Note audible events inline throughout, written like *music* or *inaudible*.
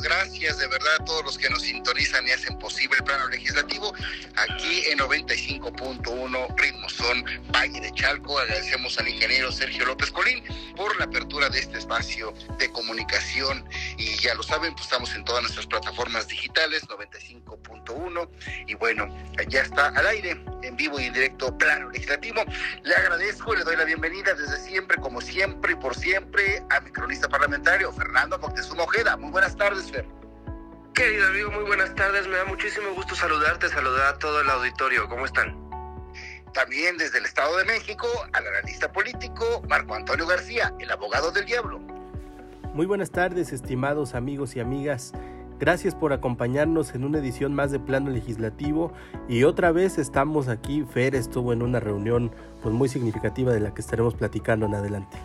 Gracias de verdad a todos los que nos sintonizan y hacen posible el plano legislativo aquí en 95.1 Ritmo Son Valle de Chalco. Agradecemos al ingeniero Sergio López Colín por la apertura de este espacio de comunicación y ya lo saben, pues estamos en todas nuestras plataformas digitales 95.1 y bueno, ya está al aire en vivo y en directo plano legislativo. Le agradezco, le doy la bienvenida desde siempre, como siempre y por siempre a mi cronista parlamentario Fernando Moctezuma Ojeda. Muy buenas tardes, Fer. Querido amigo, muy buenas tardes. Me da muchísimo gusto saludarte, saludar a todo el auditorio. ¿Cómo están? También desde el Estado de México, al analista político Marco Antonio García, el abogado del diablo. Muy buenas tardes, estimados amigos y amigas. Gracias por acompañarnos en una edición más de Plano Legislativo y otra vez estamos aquí. Fer estuvo en una reunión pues muy significativa de la que estaremos platicando en adelante.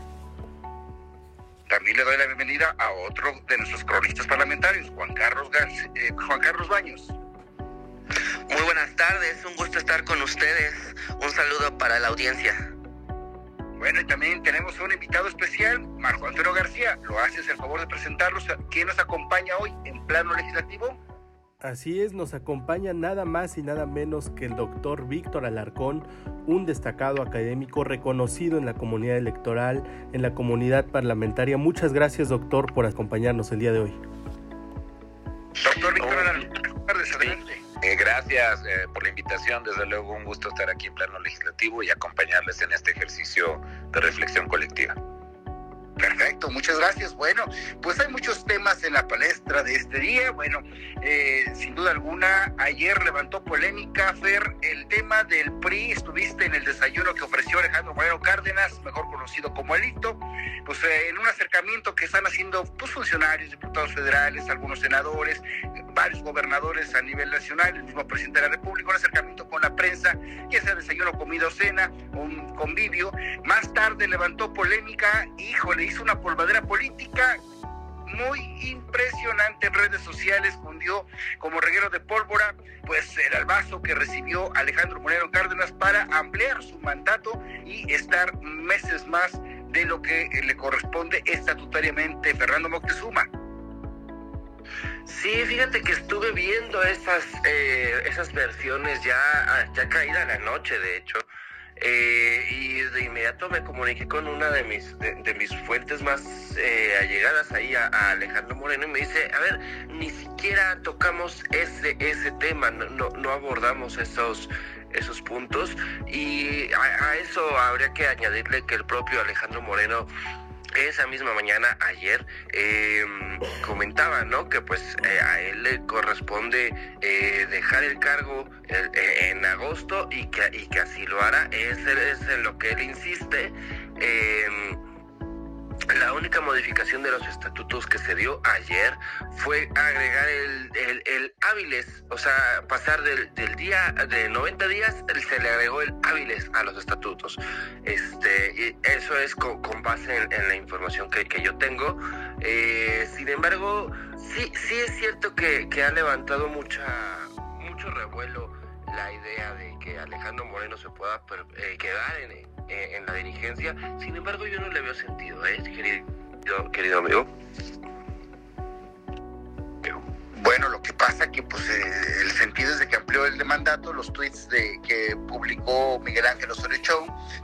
También le doy la bienvenida a otro de nuestros cronistas parlamentarios, Juan Carlos, eh, Juan Carlos Baños. Muy buenas tardes, un gusto estar con ustedes. Un saludo para la audiencia. Bueno, y también tenemos un invitado especial, Marco Antonio García. ¿Lo haces el favor de presentarlos? ¿Quién nos acompaña hoy en plano legislativo? Así es, nos acompaña nada más y nada menos que el doctor Víctor Alarcón, un destacado académico reconocido en la comunidad electoral, en la comunidad parlamentaria. Muchas gracias, doctor, por acompañarnos el día de hoy. Doctor Víctor Alarcón, adelante. Eh, gracias eh, por la invitación, desde luego un gusto estar aquí en plano legislativo y acompañarles en este ejercicio de reflexión colectiva. Perfecto, muchas gracias. Bueno, pues hay muchos temas en la palestra de este día. Bueno, eh, sin duda alguna, ayer levantó polémica, Fer, el tema del PRI. Estuviste en el desayuno que ofreció Alejandro Moreno Cárdenas, mejor conocido como Elito, pues eh, en un acercamiento que están haciendo pues, funcionarios, diputados federales, algunos senadores, varios gobernadores a nivel nacional, el mismo presidente de la República, un acercamiento con la prensa, y ese desayuno, comido, cena, un convivio. Más tarde levantó polémica, híjole hizo una polvadera política muy impresionante en redes sociales, cundió como reguero de pólvora, pues el albazo que recibió Alejandro Moreno Cárdenas para ampliar su mandato y estar meses más de lo que le corresponde estatutariamente Fernando Moctezuma. Sí, fíjate que estuve viendo esas, eh, esas versiones ya, ya caída la noche, de hecho, eh, y de inmediato me comuniqué con una de mis, de, mis fuentes más eh, allegadas ahí a, Alejandro Moreno y me dice, a ver, ni siquiera tocamos ese, ese tema, no, no, abordamos esos, esos puntos y a, eso habría que añadirle que el propio Alejandro Moreno esa misma mañana, ayer, em, comentaba, ¿no? Que pues eh, a él le corresponde eh, dejar el cargo eh, en agosto y que, y que así lo hará. Ese es en lo que él insiste. Em, la única modificación de los estatutos que se dio ayer fue agregar el, el, hábiles, o sea, pasar del, del, día de 90 días, se le agregó el hábiles a los estatutos. Este, y eso es con, base en, la información que, que yo tengo. Eh, sin embargo, sí, sí es cierto que, que ha levantado mucha, mucho revuelo la idea de que Alejandro Moreno se pueda eh, quedar en, eh, en la dirigencia. Sin embargo, yo no le veo sentido, ¿eh, querido, querido amigo? Bueno, lo que pasa que pues eh, el sentido es de que amplió el de mandato, los tweets de que publicó Miguel Ángel Osorio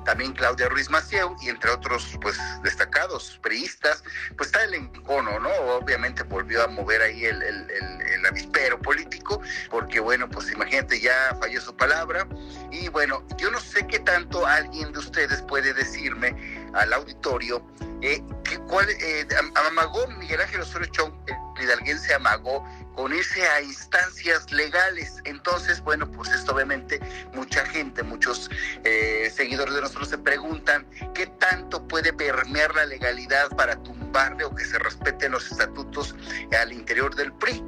también Claudia Ruiz Macieu y entre otros pues destacados priistas, pues está el encono, ¿no? Obviamente volvió a mover ahí el, el, el, avispero político, porque bueno, pues imagínate, ya falló su palabra y bueno, yo no sé qué tanto alguien de ustedes puede decirme al auditorio eh, que eh, amagó Miguel Ángel Osorio Chong, el hidalguense amagó con irse a instancias legales. Entonces, bueno, pues esto obviamente mucha gente, muchos eh, seguidores de nosotros se preguntan qué tanto puede permear la legalidad para tumbarle o que se respeten los estatutos al interior del PRI.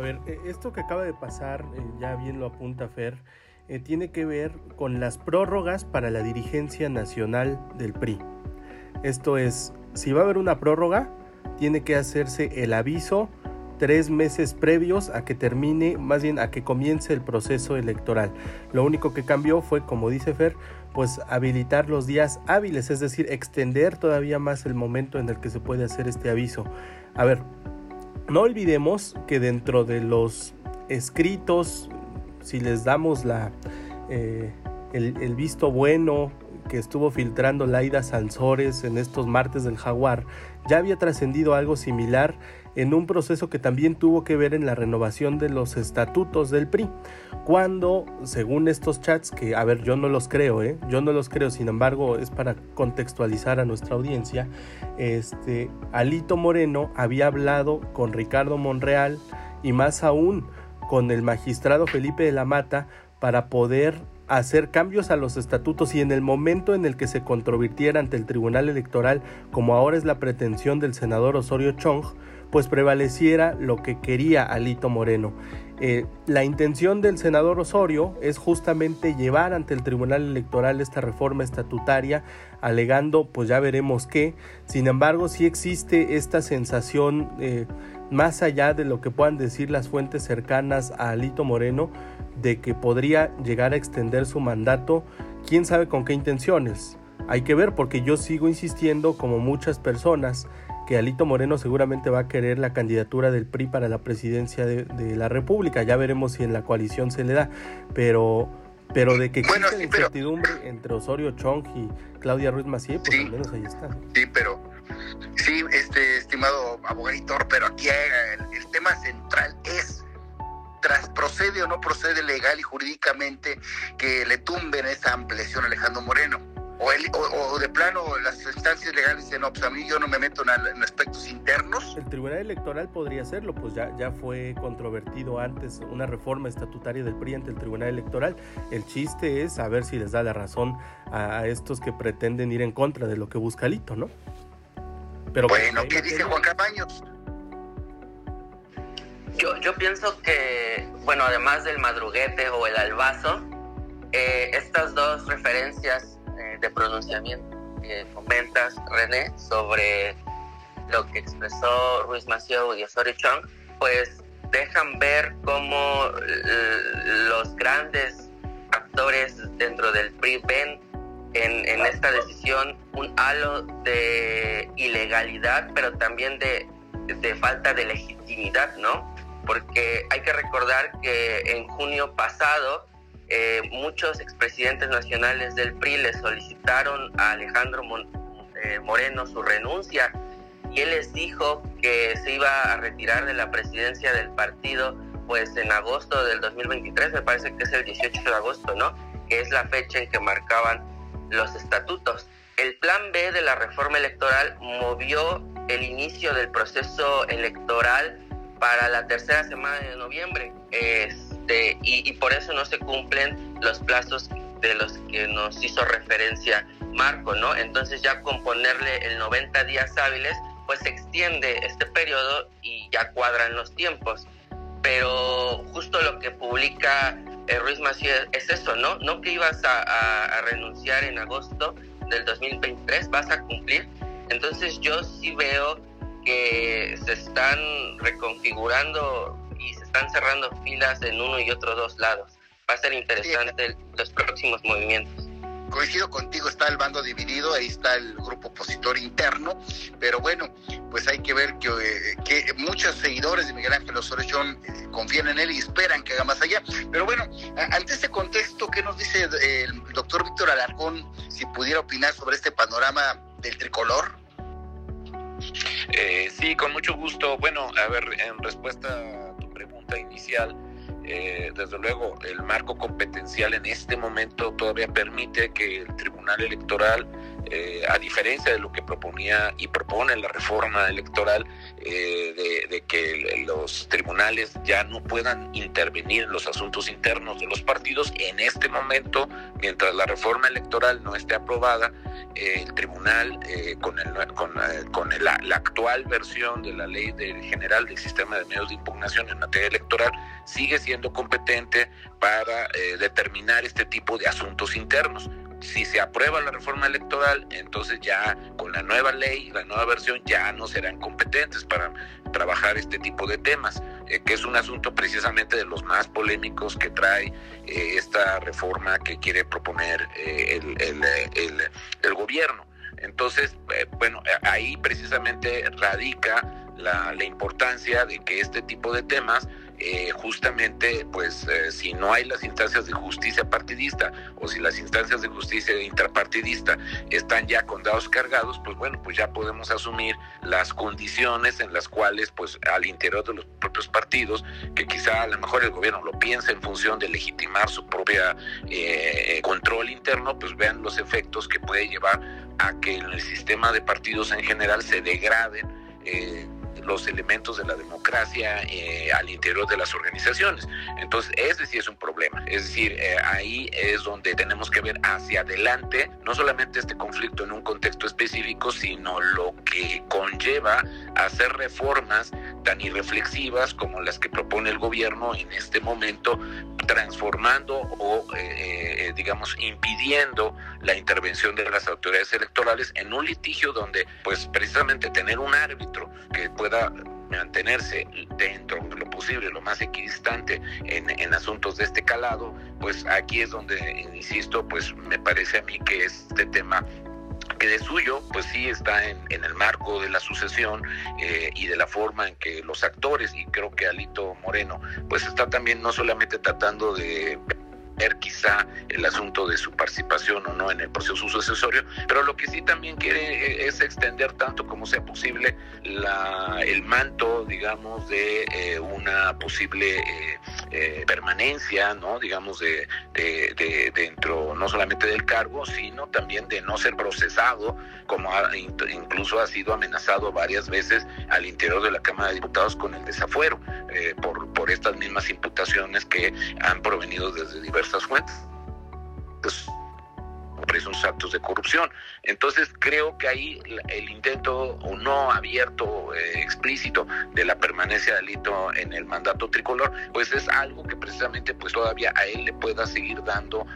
ver, e, esto que acaba de pasar, eh, ya bien lo apunta Fer, eh, tiene que ver con las prórrogas para la dirigencia nacional del PRI. Esto es, si va a haber una prórroga, tiene que hacerse el aviso tres meses previos a que termine, más bien a que comience el proceso electoral. Lo único que cambió fue, como dice Fer, pues habilitar los días hábiles, es decir, extender todavía más el momento en el que se puede hacer este aviso. A ver, no olvidemos que dentro de los escritos, si les damos la, eh, el, visto bueno que estuvo filtrando Laida Sansores en estos martes del Jaguar, ya había trascendido algo similar en un proceso que también tuvo que ver en la renovación de los estatutos del PRI, cuando, según estos chats, que a ver, yo no los creo, ¿eh? yo no los creo, sin embargo, es para contextualizar a nuestra audiencia, este, Alito Moreno había hablado con Ricardo Monreal y más aún con el magistrado Felipe de la Mata para poder hacer cambios a los estatutos y en el momento en el que se controvirtiera ante el Tribunal Electoral, como ahora es la pretensión del senador Osorio Chong, pues prevaleciera lo que quería Alito Moreno. Eh, la intención del senador Osorio es justamente llevar ante el Tribunal Electoral esta reforma estatutaria, alegando, pues ya veremos qué. Sin embargo, sí existe esta sensación, eh, más allá de lo que puedan decir las fuentes cercanas a Alito Moreno, de que podría llegar a extender su mandato, quién sabe con qué intenciones. Hay que ver porque yo sigo insistiendo, como muchas personas, que Alito Moreno seguramente va a querer la candidatura del PRI para la presidencia de, la República. Ya veremos si en la coalición se le da, pero pero de que bueno, existe incertidumbre entre Osorio Chong y Claudia Ruiz Macié, pues al menos ahí está. Sí, pero sí, este estimado abogador, pero aquí el, el tema central es tras procede o no procede legal y jurídicamente que le tumben esa ampliación a Alejandro Moreno o, de plano las instancias legales dicen, no, pues a mí yo no me meto en, aspectos internos. El Tribunal Electoral podría hacerlo, pues ya, ya fue controvertido antes una reforma estatutaria del PRI ante el Tribunal Electoral. El chiste es a ver si les da la razón a, estos que pretenden ir en contra de lo que busca Lito, ¿no? Pero bueno, ¿qué dice Juan Cabaños? Yo, yo pienso que, bueno, además del madruguete o el albazo, eh, estas dos referencias de pronunciamiento que comentas, René, sobre lo que expresó Ruiz Mació y Osorio Chong, pues dejan ver cómo los grandes actores dentro del PRI ven en, en, esta decisión un halo de ilegalidad, pero también de, de falta de legitimidad, ¿no? Porque hay que recordar que en junio pasado eh, muchos expresidentes nacionales del PRI le solicitaron a Alejandro eh, Moreno su renuncia y él les dijo que se iba a retirar de la presidencia del partido pues en agosto del 2023, me parece que es el 18 de agosto, ¿no? Que es la fecha en que marcaban los estatutos. El plan B de la reforma electoral movió el inicio del proceso electoral para la tercera semana de noviembre. Este, y, por eso no se cumplen los plazos de los que nos hizo referencia Marco, ¿no? Entonces ya con ponerle el 90 días hábiles, pues se extiende este periodo y ya cuadran los tiempos. Pero justo lo que publica eh, Ruiz Macías es eso, ¿no? No que ibas a, a renunciar en agosto del 2023, vas a cumplir. Entonces yo sí veo que se están reconfigurando y se están cerrando filas en uno y otro dos lados. Va a ser interesante los próximos movimientos. Coincido contigo, está el bando dividido, ahí está el grupo opositor interno, pero bueno, pues hay que ver que, eh, muchos seguidores de Miguel Ángel Osorio eh, confían en él y esperan que haga más allá. Pero bueno, ante este contexto, ¿qué nos dice el doctor Víctor Alarcón si pudiera opinar sobre este panorama del tricolor? Eh, sí, con mucho gusto. Bueno, a ver, en respuesta a tu pregunta inicial, eh, desde luego, el marco competencial en este momento todavía permite que el Tribunal Electoral, eh, a diferencia de lo que proponía y propone la reforma electoral, de, que los tribunales ya no puedan intervenir en los asuntos internos de los partidos. En este momento, mientras la reforma electoral no esté aprobada, eh, el tribunal, eh, con la, actual versión de la ley general del sistema de medios de impugnación en materia electoral, sigue siendo competente para determinar este tipo de asuntos internos si se aprueba la reforma electoral, entonces ya con la nueva ley, la nueva versión, ya no serán competentes para trabajar este tipo de temas, eh, que es un asunto precisamente de los más polémicos que trae eh, esta reforma que quiere proponer eh, el, gobierno. Entonces, bueno, ahí precisamente radica la importancia de que este tipo de temas eh, justamente, pues, eh, si no hay las instancias de justicia partidista o si las instancias de justicia intrapartidista están ya con dados cargados, pues bueno, pues ya podemos asumir las condiciones en las cuales, pues, al interior de los propios partidos, que quizá a lo mejor el gobierno lo piensa en función de legitimar su propia eh, control interno, pues vean los efectos que puede llevar a que en el sistema de partidos en general se degraden eh, los elementos de la democracia eh, al interior de las organizaciones. Entonces, ese sí es un problema. Es decir, eh, ahí es donde tenemos que ver hacia adelante, no solamente este conflicto en un contexto específico, sino lo que conlleva hacer reformas tan irreflexivas como las que propone el gobierno en este momento, transformando o, eh, digamos, impidiendo la intervención de las autoridades electorales en un litigio donde, pues, precisamente tener un árbitro que pueda mantenerse dentro de lo posible, lo más equidistante en, en, asuntos de este calado, pues aquí es donde, insisto, pues me parece a mí que este tema que de suyo, pues sí está en, en el marco de la sucesión eh, y de la forma en que los actores, y creo que Alito Moreno, pues está también no solamente tratando de quizá el asunto de su participación o no en el proceso sucesorio, pero lo que sí también quiere eh, es extender tanto como sea posible el manto, digamos, de eh, una posible eh, permanencia, ¿no? Digamos, de, de, dentro no solamente del cargo, sino también de no ser procesado, como incluso ha sido amenazado varias veces al interior de la Cámara de Diputados con el desafuero por, por estas mismas imputaciones que han provenido desde diversos estas fuentes esos actos de corrupción. Entonces creo que ahí el intento o no abierto, eh, explícito de la permanencia de Alito en el mandato tricolor, pues es algo que precisamente pues todavía a él le pueda seguir dando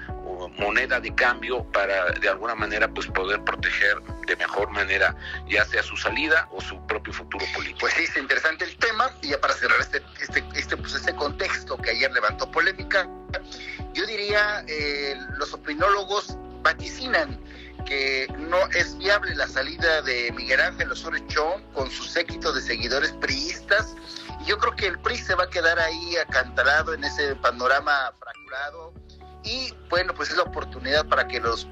moneda de cambio para de alguna manera pues poder proteger de mejor manera ya sea su salida o su propio futuro político. Pues sí, es interesante el tema y ya para cerrar este, este, este, pues este contexto que ayer levantó polémica, yo diría, eh, los opinólogos vaticinan que no es viable la salida de Miguel Ángel Osorio Chong con su séquito de seguidores priistas. Yo creo que el PRI se va a quedar ahí acantalado en ese panorama fracturado. Y bueno, pues es la oportunidad para que los,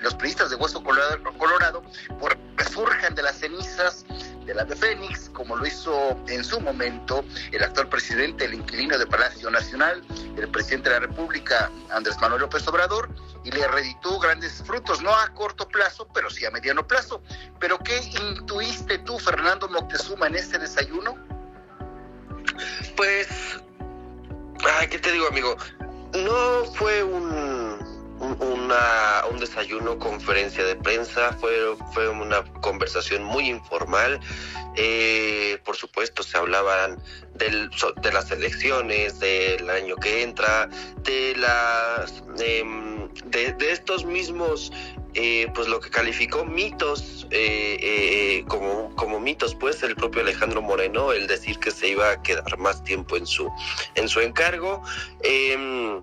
los priistas de Hueso Colorado, Colorado pues, resurjan de las cenizas de la de Fénix, como lo hizo en su momento el actual presidente, el inquilino de Palacio Nacional, el presidente de la República, Andrés Manuel López Obrador, y le reditó grandes frutos, no a corto plazo, pero sí a mediano plazo. Pero ¿qué intuiste tú, Fernando Moctezuma, en este desayuno? Pues, ¿qué te digo, amigo? No fue un una, un desayuno, conferencia de prensa, fue, fue una conversación muy informal. Eh, por supuesto, se hablaban del, de las elecciones, del año que entra, de las em, de, estos mismos eh, pues lo que calificó mitos eh, como, como mitos pues el propio Alejandro Moreno el decir que se iba a quedar más tiempo en su en su encargo. Em,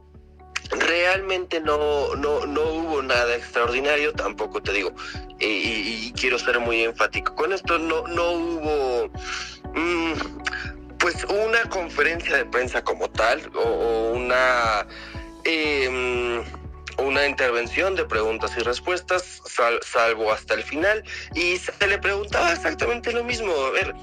realmente no, no, no hubo nada extraordinario, tampoco te digo, y, quiero ser muy enfático con esto, no, no hubo mm, pues una conferencia de prensa como tal o, una... Em, una intervención de preguntas y respuestas, salvo hasta el final, y se le preguntaba exactamente lo mismo. A ver,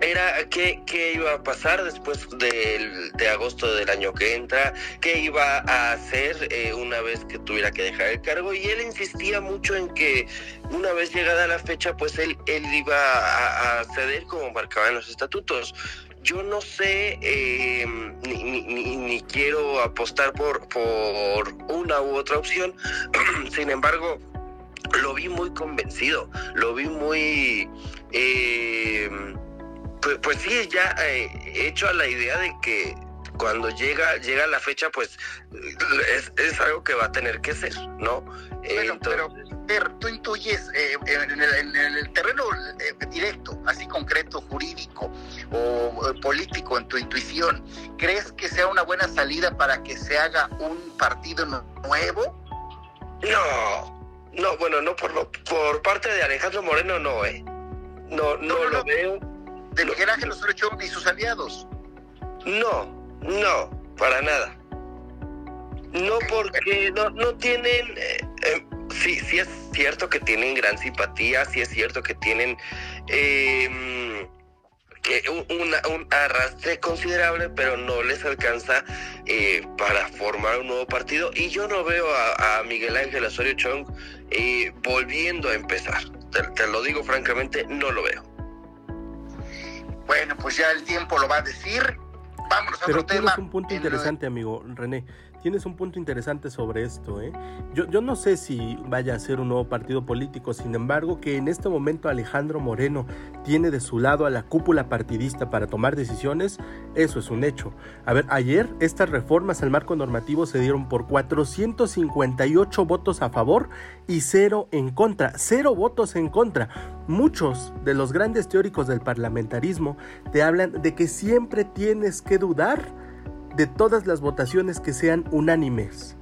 era qué, qué, iba a pasar después de, de, agosto del año que entra, qué iba a hacer eh, una vez que tuviera que dejar el cargo y él insistía mucho en que una vez llegada la fecha pues él, él iba a, a ceder como marcaban los estatutos. Yo no sé, eh, ni, quiero apostar por, por una u otra opción, *clears throat* sin embargo, lo vi muy convencido, lo vi muy... Eh, pues, pues, sí, ya eh, hecho a la idea de que cuando llega llega la fecha, pues es, algo que va a tener que ser, ¿no? Bueno, pero tú intuyes eh, en, el, terreno eh, directo, así concreto, jurídico o político, en tu intuición, ¿crees que sea una buena salida para que se haga un partido nuevo? No, no, bueno, no por, por parte de Alejandro Moreno, no, ¿eh? No, no, lo veo. De Miguel Ángel Osorio y sus aliados. No, no, para nada. No porque no, no tienen, eh, eh, sí, sí es cierto que tienen gran simpatía, sí es cierto que tienen em, un, arrastre considerable, pero no les alcanza eh, para formar un nuevo partido. Y yo no veo a, Miguel Ángel Osorio Chong volviendo a empezar. te, lo digo francamente, no lo veo. Bueno, pues ya el tiempo lo va a decir. Vámonos a Pero otro tema. un punto interesante, amigo René tienes un punto interesante sobre esto. ¿eh? Yo, yo no sé si vaya a ser un nuevo partido político, sin embargo, que en este momento Alejandro Moreno tiene de su lado a la cúpula partidista para tomar decisiones, eso es un hecho. A ver, ayer estas reformas al marco normativo se dieron por 458 votos a favor y cero en contra. Cero votos en contra. Muchos de los grandes teóricos del parlamentarismo te hablan de que siempre tienes que dudar de todas las votaciones que sean unánimes.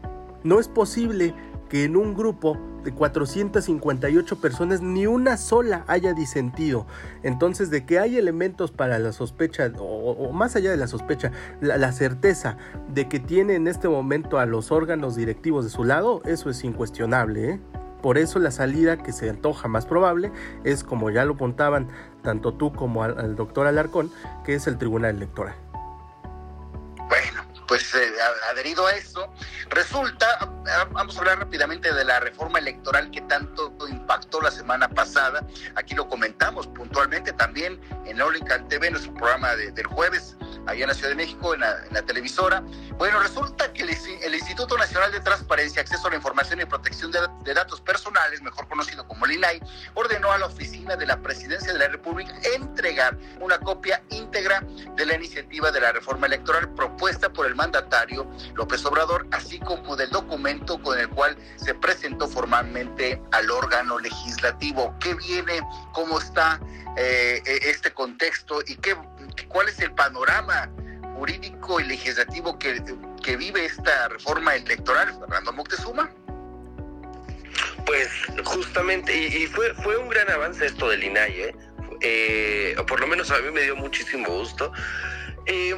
No es posible que en un grupo de 458 personas ni una sola haya disentido. Entonces, de que hay elementos para la sospecha, o, más allá de la sospecha, la, certeza de que tiene en este momento a los órganos directivos de su lado, eso es incuestionable. ¿eh? Por eso la salida que se antoja más probable es, como ya lo apuntaban tanto tú como al doctor Alarcón, que es el Tribunal Electoral Bueno, pues eh, adherido a eso, resulta, vamos a hablar rápidamente de la reforma electoral que tanto impactó la semana pasada, aquí lo comentamos puntualmente también en Olican TV, nuestro programa del jueves, allá en la Ciudad de México, en la, televisora. Bueno, resulta que el, Instituto Nacional de Transparencia, Acceso a la Información y Protección de, de Datos Personales, mejor conocido como el INAI, ordenó a la oficina de la Presidencia de la República entregar una copia íntegra de la iniciativa de la reforma electoral propuesta por el mandatario López Obrador, así como del documento con el cual se presentó formalmente al órgano legislativo. ¿Qué viene? ¿Cómo está eh, e-, este contexto? ¿Y qué, cuál es el panorama jurídico y legislativo que, vive esta reforma electoral, Fernando Moctezuma? Pues justamente, y, fue, fue un gran avance esto del INAI, ¿eh? eh por lo menos a mí me dio muchísimo gusto. Eh,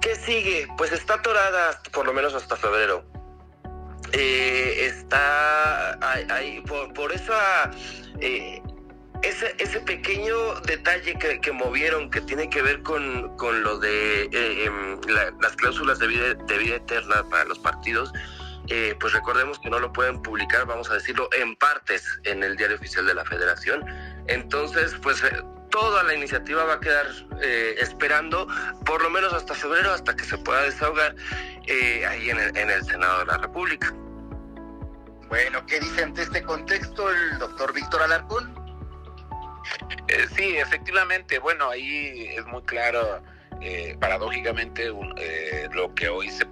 ¿Qué sigue? Pues está atorada por lo menos hasta febrero. Eh, está ahí, por, eso eh, ese, ese, pequeño detalle que, movieron que tiene que ver con, con lo de eh, em, las cláusulas de vida, de vida eterna para los partidos, pues recordemos que no lo pueden publicar, vamos a decirlo, en partes en el diario oficial de la federación. Entonces, pues toda la iniciativa va a quedar eh, esperando por lo menos hasta febrero, hasta que se pueda desahogar eh, ahí en el, Senado de la República. Bueno, ¿qué dice ante este contexto el doctor Víctor Alarcón? Eh, sí, efectivamente, bueno, ahí es muy claro, paradójicamente, lo que hoy se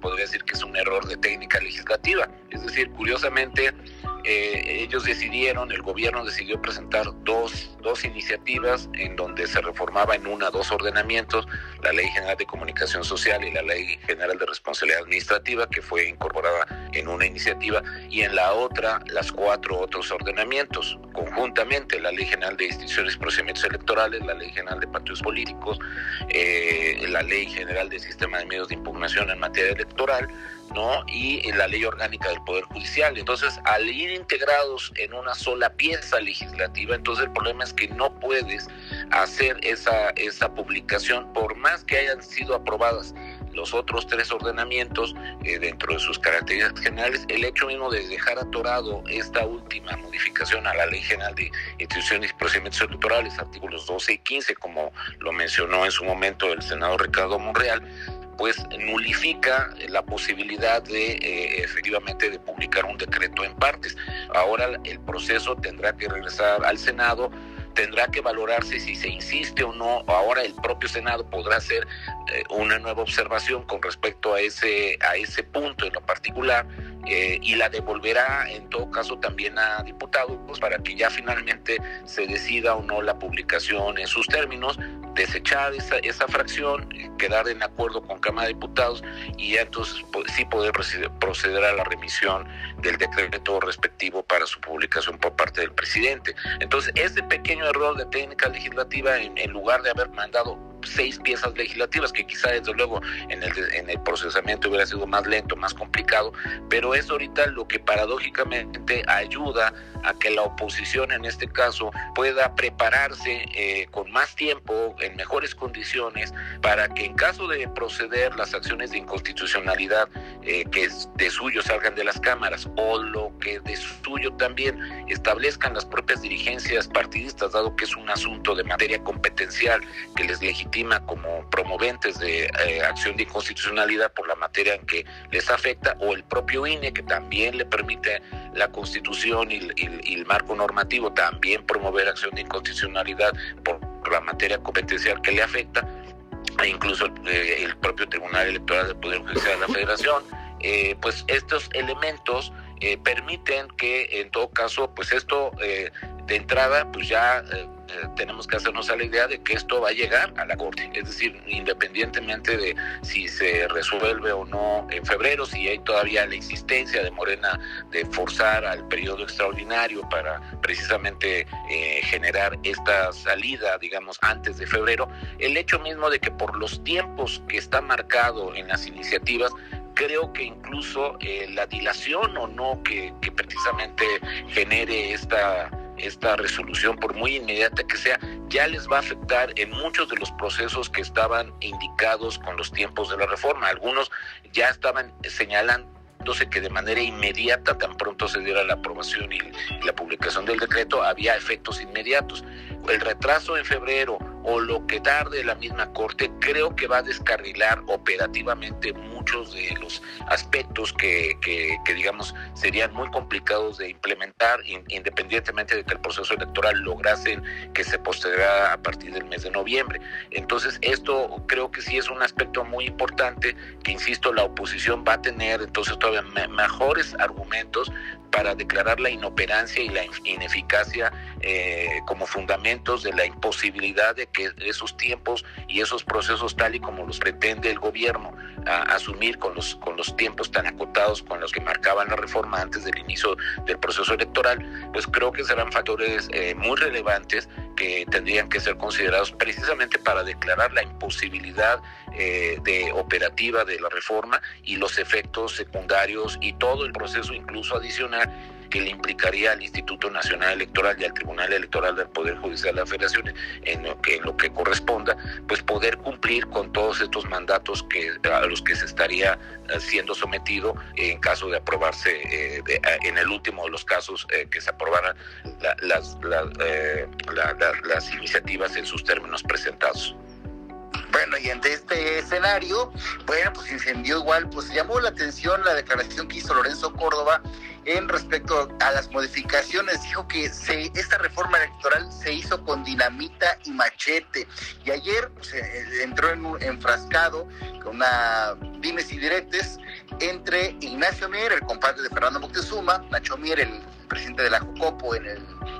podría decir que es un error de técnica legislativa. Es decir, curiosamente, eh, ellos decidieron, el gobierno decidió presentar dos, dos iniciativas en donde se reformaba en una dos ordenamientos, la Ley General de Comunicación Social y la Ley General de Responsabilidad Administrativa, que fue incorporada en una iniciativa, y en la otra las cuatro otros ordenamientos, conjuntamente la Ley General de Instituciones y Procedimientos Electorales, la Ley General de Partidos Políticos, eh, la Ley General del Sistema de Medios de Impugnación en materia electoral, ¿no? Y la ley orgánica del Poder Judicial. Entonces, al ir integrados en una sola pieza legislativa, entonces el problema es que no puedes hacer esa, esa publicación, por más que hayan sido aprobadas los otros tres ordenamientos eh, dentro de sus características generales, el hecho mismo de dejar atorado esta última modificación a la Ley General de Instituciones y Procedimientos Electorales, artículos 12 y 15, como lo mencionó en su momento el senador Ricardo Monreal, pues nulifica la posibilidad de eh, efectivamente de publicar un decreto en partes. Ahora el proceso tendrá que regresar al Senado tendrá que valorarse si se insiste o no. Ahora el propio Senado podrá hacer eh, una nueva observación con respecto a ese, a ese punto en lo particular eh, y la devolverá en todo caso también a diputados para que ya finalmente se decida o no la publicación en sus términos, desechar esa, esa fracción, quedar en acuerdo con Cámara de Diputados y ya entonces pues, sí poder proceder a la remisión del decreto respectivo para su publicación por parte del presidente. Entonces, ese pequeño error de técnica legislativa, en, en lugar de haber mandado seis piezas legislativas, que quizá desde luego en el, en el procesamiento hubiera sido más lento, más complicado, pero es ahorita lo que paradójicamente ayuda a que la oposición en este caso pueda prepararse eh, con más tiempo, en mejores condiciones, para que en caso de proceder las acciones de inconstitucionalidad eh, que de suyo salgan de las cámaras o lo que de suyo también establezcan las propias dirigencias partidistas, dado que es un asunto de materia competencial que les legitima como promoventes de eh, acción de inconstitucionalidad por la materia en que les afecta, o el propio INE que también le permite la constitución y, el marco normativo también promover acción de inconstitucionalidad por, la materia competencial que le afecta, e incluso el, eh, propio Tribunal Electoral del Poder Judicial de la Federación, eh, pues estos elementos eh, permiten que en todo caso, pues esto de entrada, pues ya tenemos que hacernos a la idea de que esto va a llegar a la Corte. Es decir, independientemente de si se resuelve o no en febrero, si hay todavía la existencia de Morena de forzar al periodo extraordinario para precisamente eh, generar esta salida, digamos, antes de febrero, el hecho mismo de que por los tiempos que está marcado en las iniciativas, creo que incluso eh, la dilación o no que precisamente genere esta esta resolución, por muy inmediata que sea, ya les va a afectar en muchos de los procesos que estaban indicados con los tiempos de la reforma. Algunos ya estaban señalándose que de manera inmediata, tan pronto se diera la aprobación y la publicación del decreto, había efectos inmediatos. El retraso en febrero o lo que tarde la misma Corte, creo que va a descarrilar operativamente muchos de los aspectos que, digamos, serían muy complicados de implementar, independientemente de que el proceso electoral lograsen que se postergara a partir del mes de noviembre. Entonces, esto creo que sí es un aspecto muy importante que, insisto, la oposición va a tener entonces todavía mejores argumentos para declarar la inoperancia y la ineficacia eh, como fundamentos de la imposibilidad de que esos tiempos y esos procesos tal y como los pretende el gobierno con los, con los tiempos tan acotados con los que marcaban la reforma antes del inicio del proceso electoral, pues creo que serán factores eh, muy relevantes que tendrían que ser considerados precisamente para declarar la imposibilidad eh, de operativa de la reforma y los efectos secundarios y todo el proceso incluso adicional que le implicaría al Instituto Nacional Electoral y al Tribunal Electoral del Poder Judicial de la Federación en lo que, en lo que corresponda, pues poder cumplir con todos estos mandatos que, a los que se estaría eh, siendo sometido en caso de aprobarse, eh, eh, en el último de los casos que se aprobaran las, las iniciativas en sus términos presentados. Bueno, y ante este escenario, bueno, pues incendió igual, pues llamó la atención la declaración que hizo Lorenzo Córdoba en respecto a las modificaciones. Dijo que se, esta reforma electoral se hizo con dinamita y machete. Y ayer eh, entró en un enfrascado con una dimes y diretes entre Ignacio Mier, el compadre de Fernando Moctezuma, Nacho Mier, el presidente de la Jucopo en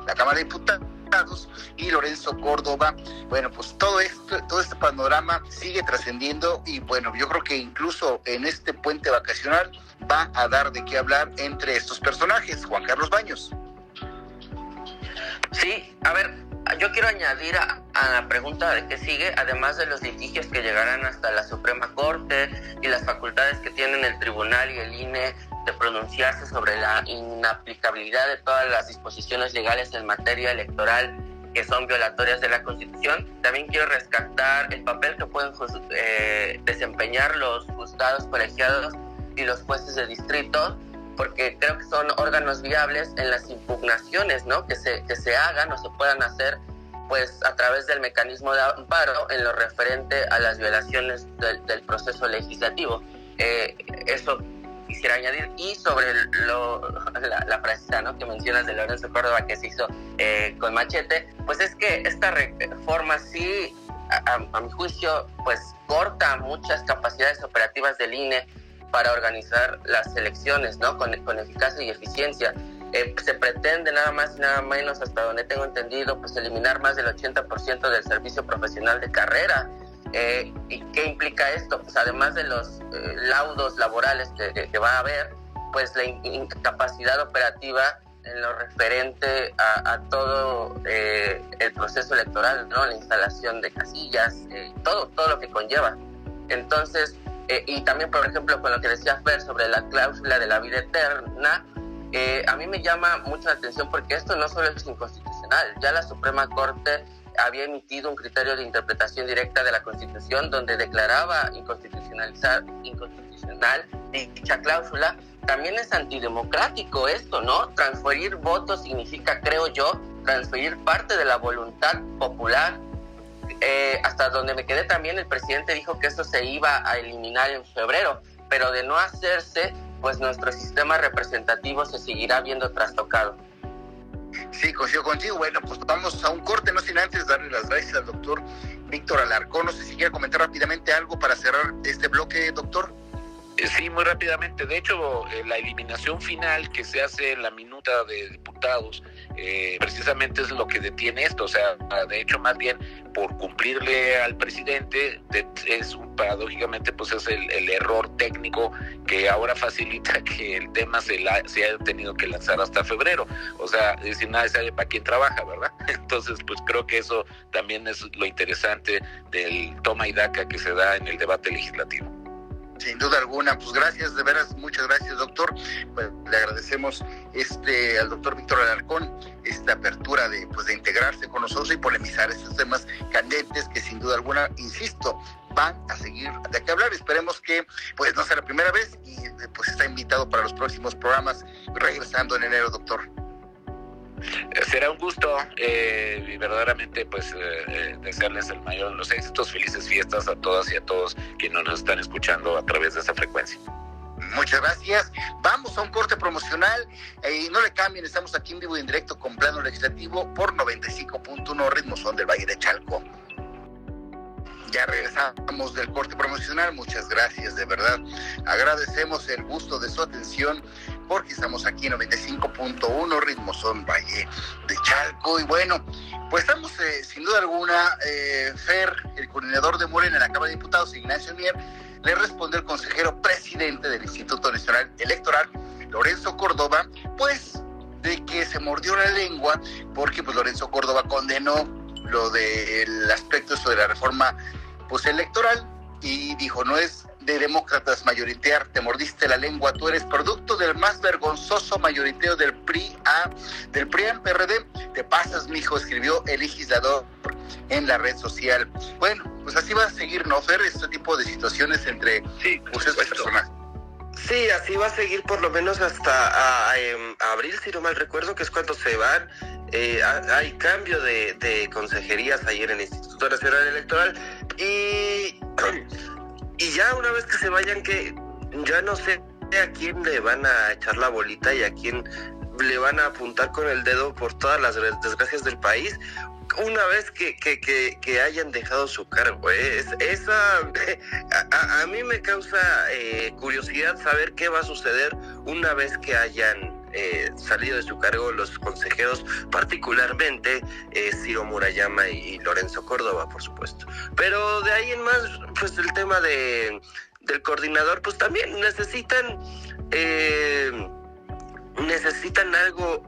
la Cámara de Diputados y Lorenzo Córdoba. Bueno, pues todo esto, todo este panorama sigue trascendiendo y bueno, yo creo que incluso en este puente vacacional va a dar de qué hablar entre estos personajes. Juan Carlos Baños. Sí, a ver, yo quiero añadir a, la pregunta de qué sigue, además de los litigios que llegarán hasta la Suprema Corte y las facultades que tienen el Tribunal y el INE de pronunciarse sobre la inaplicabilidad de todas las disposiciones legales en materia electoral que son violatorias de la Constitución. También quiero rescatar el papel que pueden eh, desempeñar los juzgados colegiados y los jueces de distrito, porque creo que son órganos viables en las impugnaciones ¿no? que, se, que se hagan o se puedan hacer pues a través del mecanismo de amparo en lo referente a las violaciones del, proceso legislativo. Eh, eso quisiera añadir. Y sobre lo, la, la frase ¿no? que mencionas de Lorenzo Córdoba que se hizo eh, con Machete, pues es que esta reforma sí, a, mi juicio, pues corta muchas capacidades operativas del INE para organizar las elecciones, ¿no? Con, con eficacia y eficiencia. Eh, se pretende nada más y nada menos, hasta donde tengo entendido, pues eliminar más del 80% del servicio profesional de carrera eh, ¿Y qué implica esto? Pues además de los eh, laudos laborales que, va a haber, pues la incapacidad operativa en lo referente a, todo eh, el proceso electoral, ¿no? La instalación de casillas, todo, todo lo que conlleva. Entonces, y también, por ejemplo, con lo que decía Fer sobre la cláusula de la vida eterna, a mí me llama mucho la atención porque esto no solo es inconstitucional, ya la Suprema Corte había emitido un criterio de interpretación directa de la Constitución donde declaraba inconstitucionalizar, inconstitucional dicha cláusula. También es antidemocrático esto, ¿no? Transferir votos significa, creo yo, transferir parte de la voluntad popular. Eh, hasta donde me quedé también, el presidente dijo que esto se iba a eliminar en febrero, pero de no hacerse, pues nuestro sistema representativo se seguirá viendo trastocado. Sí, coincido contigo. Bueno, pues vamos a un corte, no sin antes darle las gracias al doctor Víctor Alarcón. No sé si quiere comentar rápidamente algo para cerrar este bloque, doctor. Eh, sí, muy rápidamente. De hecho, eh, la eliminación final que se hace en la minuta de diputados eh, precisamente es lo que detiene esto. O sea, de hecho, más bien por cumplirle al presidente, es un, paradójicamente, pues es el, error técnico que ahora facilita *laughs* que el tema se, la, se haya tenido que lanzar hasta febrero. O sea, es decir, nadie sabe para quién trabaja, ¿verdad? *laughs* Entonces, pues creo que eso también es lo interesante del toma y daca que se da en el debate legislativo. Sin duda alguna, pues gracias, de veras, muchas gracias, doctor. Pues, le agradecemos este al doctor Víctor Alarcón esta apertura de pues de integrarse con nosotros y polemizar estos temas candentes que sin duda alguna, insisto, van a seguir de qué hablar. Esperemos que pues no sea la primera vez y pues está invitado para los próximos programas regresando en enero, doctor. Será un gusto eh, y verdaderamente pues eh, eh, desearles el mayor de los éxitos, felices fiestas a todas y a todos quienes nos están escuchando a través de esta frecuencia. Muchas gracias. Vamos a un corte promocional y no le cambien, estamos aquí en vivo y en directo con plano legislativo por 95.1 Ritmo Son del Valle de Chalco. Ya regresamos del corte promocional, muchas gracias, de verdad. Agradecemos el gusto de su atención porque estamos aquí en 95.1 Ritmo Son Valle de Chalco. Y bueno, pues estamos eh, sin duda alguna, eh, Fer, el coordinador de Morena en la Cámara de Diputados, Ignacio Mier, le responde el consejero presidente del Instituto Nacional Electoral, Lorenzo Córdoba, pues de que se mordió la lengua porque pues Lorenzo Córdoba condenó lo del aspecto de la reforma pues electoral y dijo no es de demócratas mayoritear, te mordiste la lengua, tú eres producto del más vergonzoso mayoriteo del PRI A, del PRI en PRD, te pasas, mijo, escribió el legislador en la red social. Bueno, pues así va a seguir, ¿no, Fer? Este tipo de situaciones entre sí, pues, personas. Sí, así va a seguir por lo menos hasta em, abril, si no mal recuerdo, que es cuando se van. Eh, hay cambio de, de consejerías ayer en el Instituto Nacional Electoral y *clears throat* *clears throat* y ya una vez que se vayan, que ya no sé a quién le van a echar la bolita y a quién le van a apuntar con el dedo por todas las desgracias del país una vez que, que, hayan dejado su cargo. ¿eh? esa, *laughs* a, mí me causa eh, curiosidad saber qué va a suceder una vez que hayan eh, salido de su cargo los consejeros, particularmente eh, Ciro Murayama y, Lorenzo Córdoba, por supuesto. Pero de ahí en más, pues el tema de, del coordinador, pues también necesitan... Eh, necesitan algo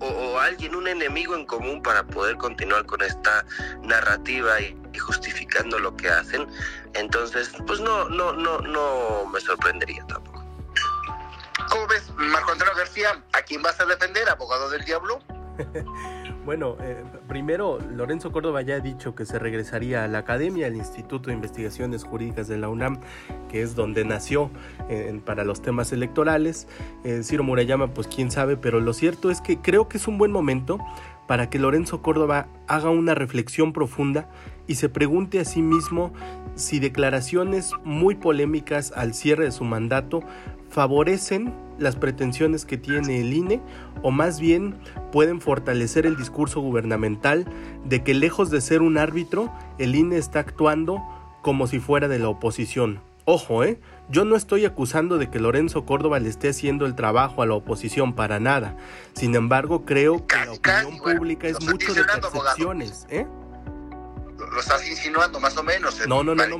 o, alguien, un enemigo en común para poder continuar con esta narrativa y, justificando lo que hacen. Entonces, pues no, no, no, no me sorprendería tampoco. ¿Cómo ves, Marco García? ¿A quién vas a defender, abogado del diablo? *laughs* Bueno, eh, primero, Lorenzo Córdoba ya ha dicho que se regresaría a la academia, al Instituto de Investigaciones Jurídicas de la UNAM, que es donde nació eh, para los temas electorales. Eh, Ciro Murayama, pues quién sabe, pero lo cierto es que creo que es un buen momento para que Lorenzo Córdoba haga una reflexión profunda y se pregunte a sí mismo si declaraciones muy polémicas al cierre de su mandato favorecen las pretensiones que tiene el INE o más bien pueden fortalecer el discurso gubernamental de que lejos de ser un árbitro, el INE está actuando como si fuera de la oposición. Ojo, ¿eh? Yo no estoy acusando de que Lorenzo Córdoba le esté haciendo el trabajo a la oposición para nada. Sin embargo, creo que la opinión pública es mucho de percepciones, ¿eh? Lo estás insinuando más o menos. No, no, no, no,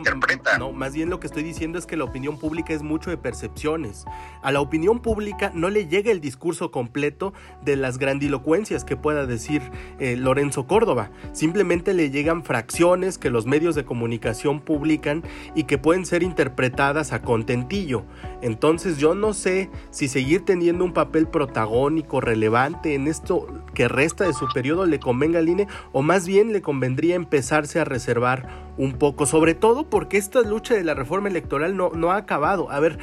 no, más bien lo que estoy diciendo es que la opinión pública es mucho de percepciones. A la opinión pública no le llega el discurso completo de las grandilocuencias que pueda decir eh, Lorenzo Córdoba. Simplemente le llegan fracciones que los medios de comunicación publican y que pueden ser interpretadas a contentillo. Entonces yo no sé si seguir teniendo un papel protagónico relevante en esto que resta de su periodo le convenga al INE o más bien le convendría empezarse a reservar un poco, sobre todo porque esta lucha de la reforma electoral no, no ha acabado. A ver,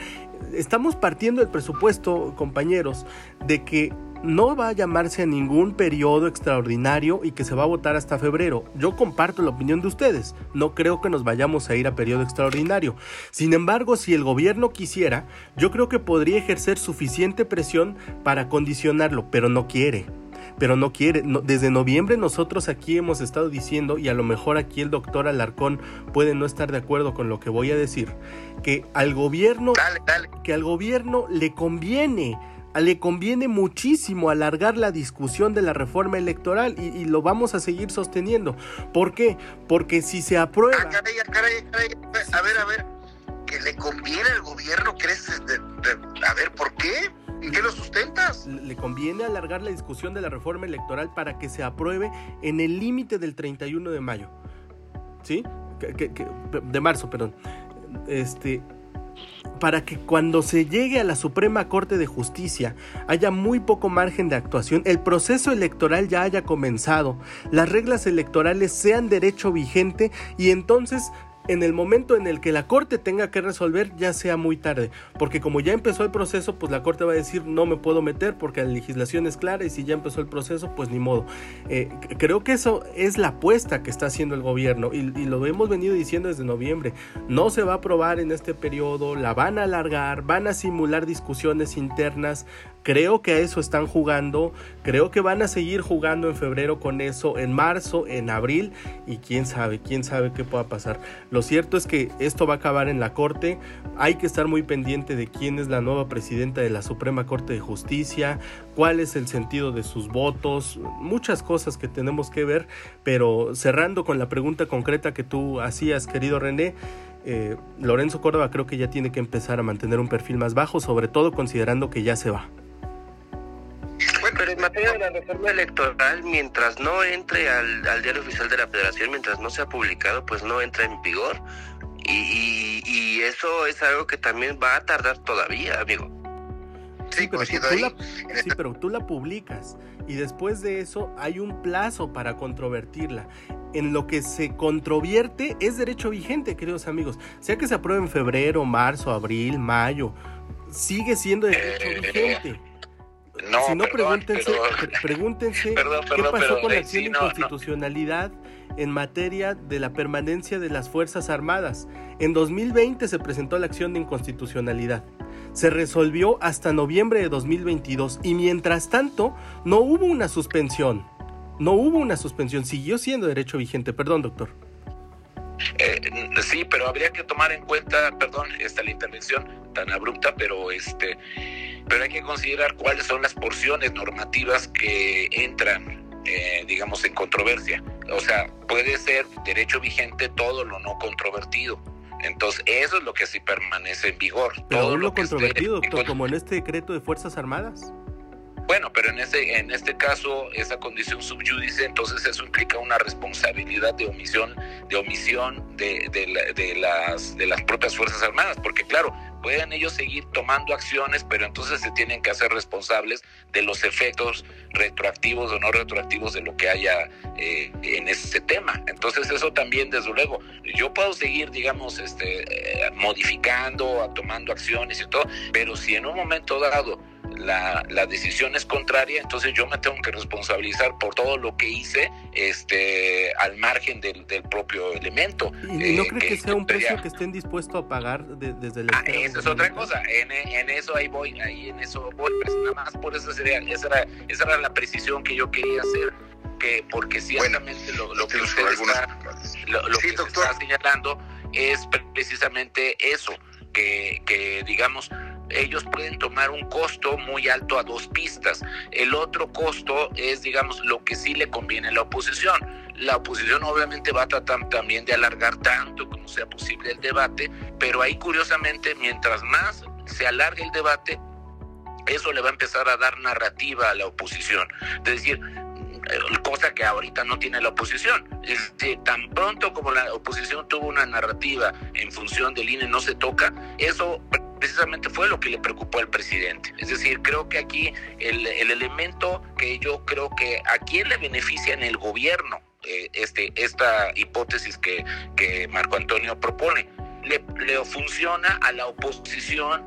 estamos partiendo del presupuesto, compañeros, de que no va a llamarse a ningún periodo extraordinario y que se va a votar hasta febrero. Yo comparto la opinión de ustedes. No creo que nos vayamos a ir a periodo extraordinario. Sin embargo, si el gobierno quisiera, yo creo que podría ejercer suficiente presión para condicionarlo, pero no quiere pero no quiere. desde noviembre nosotros aquí hemos estado diciendo, y a lo mejor aquí el doctor Alarcón puede no estar de acuerdo con lo que voy a decir, que al gobierno, que al gobierno le conviene le conviene muchísimo alargar la discusión de la reforma electoral y, lo vamos a seguir sosteniendo. ¿Por qué? Porque si se aprueba... Ah, a ver, a ver, que le conviene al gobierno, ¿crees? a ver, ¿por qué? ¿En qué lo sustentas? Le conviene alargar la discusión de la reforma electoral para que se apruebe en el límite del 31 de mayo. ¿Sí? de marzo, perdón. Este, para que cuando se llegue a la Suprema Corte de Justicia haya muy poco margen de actuación, el proceso electoral ya haya comenzado, las reglas electorales sean derecho vigente y entonces en el momento en el que la corte tenga que resolver ya sea muy tarde, porque como ya empezó el proceso, pues la corte va a decir no me puedo meter porque la legislación es clara y si ya empezó el proceso, pues ni modo. Eh, creo que eso es la apuesta que está haciendo el gobierno y, y, lo hemos venido diciendo desde noviembre. No se va a aprobar en este periodo, la van a alargar, van a simular discusiones internas, Creo que a eso están jugando, creo que van a seguir jugando en febrero con eso, en marzo, en abril y quién sabe, quién sabe qué pueda pasar. Lo cierto es que esto va a acabar en la Corte, hay que estar muy pendiente de quién es la nueva presidenta de la Suprema Corte de Justicia, cuál es el sentido de sus votos, muchas cosas que tenemos que ver, pero cerrando con la pregunta concreta que tú hacías, querido René, eh, Lorenzo Córdoba creo que ya tiene que empezar a mantener un perfil más bajo, sobre todo considerando que ya se va. Pero en materia de la reforma electoral, mientras no entre al, diario oficial de la federación, mientras no sea publicado, pues no entra en vigor. Y, y, eso es algo que también va a tardar todavía, amigo. Sí, pero, tú la, sí, pero tú la publicas y después de eso hay un plazo para controvertirla. En lo que se controvierte es derecho vigente, queridos amigos. Sea que se apruebe en febrero, marzo, abril, mayo, sigue siendo derecho eh, vigente. No, si no, pregúntense, pregúntense *laughs* qué pasó con la acción de inconstitucionalidad en materia de la permanencia de las Fuerzas Armadas. En 2020 se presentó la acción de inconstitucionalidad. Se resolvió hasta noviembre de 2022 y mientras tanto no hubo una suspensión. No hubo una suspensión, siguió siendo derecho vigente. Perdón, doctor. Eh, sí, pero habría que tomar en cuenta, perdón, esta la intervención tan abrupta, pero este, pero hay que considerar cuáles son las porciones normativas que entran, eh, digamos, en controversia. O sea, puede ser derecho vigente todo lo no controvertido. Entonces, eso es lo que sí permanece en vigor. todo lo, controvertido, doctor, como en este decreto de Fuerzas Armadas. Bueno, pero en este, en este caso, esa condición subyúdice, entonces eso implica una responsabilidad de omisión, de omisión de, de, las, de las propias Fuerzas Armadas, porque claro, pueden ellos seguir tomando acciones, pero entonces se tienen que hacer responsables de los efectos retroactivos o no retroactivos de lo que haya eh, en ese tema. Entonces eso también, desde luego, yo puedo seguir, digamos, este, eh, modificando, tomando acciones y todo, pero si en un momento dado la, la, decisión es contraria, entonces yo me tengo que responsabilizar por todo lo que hice este, al margen del, del propio elemento. ¿Y no eh, cree que, sea un precio que estén dispuestos a pagar desde el ah, Esa es otra cosa, en, en, eso ahí voy, ahí en eso voy, pues, nada más por eso sería, esa era, esa era la precisión que yo quería hacer. Que, porque ciertamente lo, lo, que usted está, lo, lo que está señalando es precisamente eso, que, que digamos, ellos pueden tomar un costo muy alto a dos pistas. El otro costo es, digamos, lo que sí le conviene a la oposición. La oposición obviamente va a tratar también de alargar tanto como sea posible el debate, pero ahí curiosamente, mientras más se alargue el debate, eso le va a empezar a dar narrativa a la oposición. Es decir, cosa que ahorita no tiene la oposición. Este, tan pronto como la oposición tuvo una narrativa en función del INE no se toca, eso precisamente fue lo que le preocupó al presidente. Es decir, creo que aquí el, elemento que yo creo que a quién le beneficia en el gobierno eh, este, esta hipótesis que, que Marco Antonio propone, le, le funciona a la oposición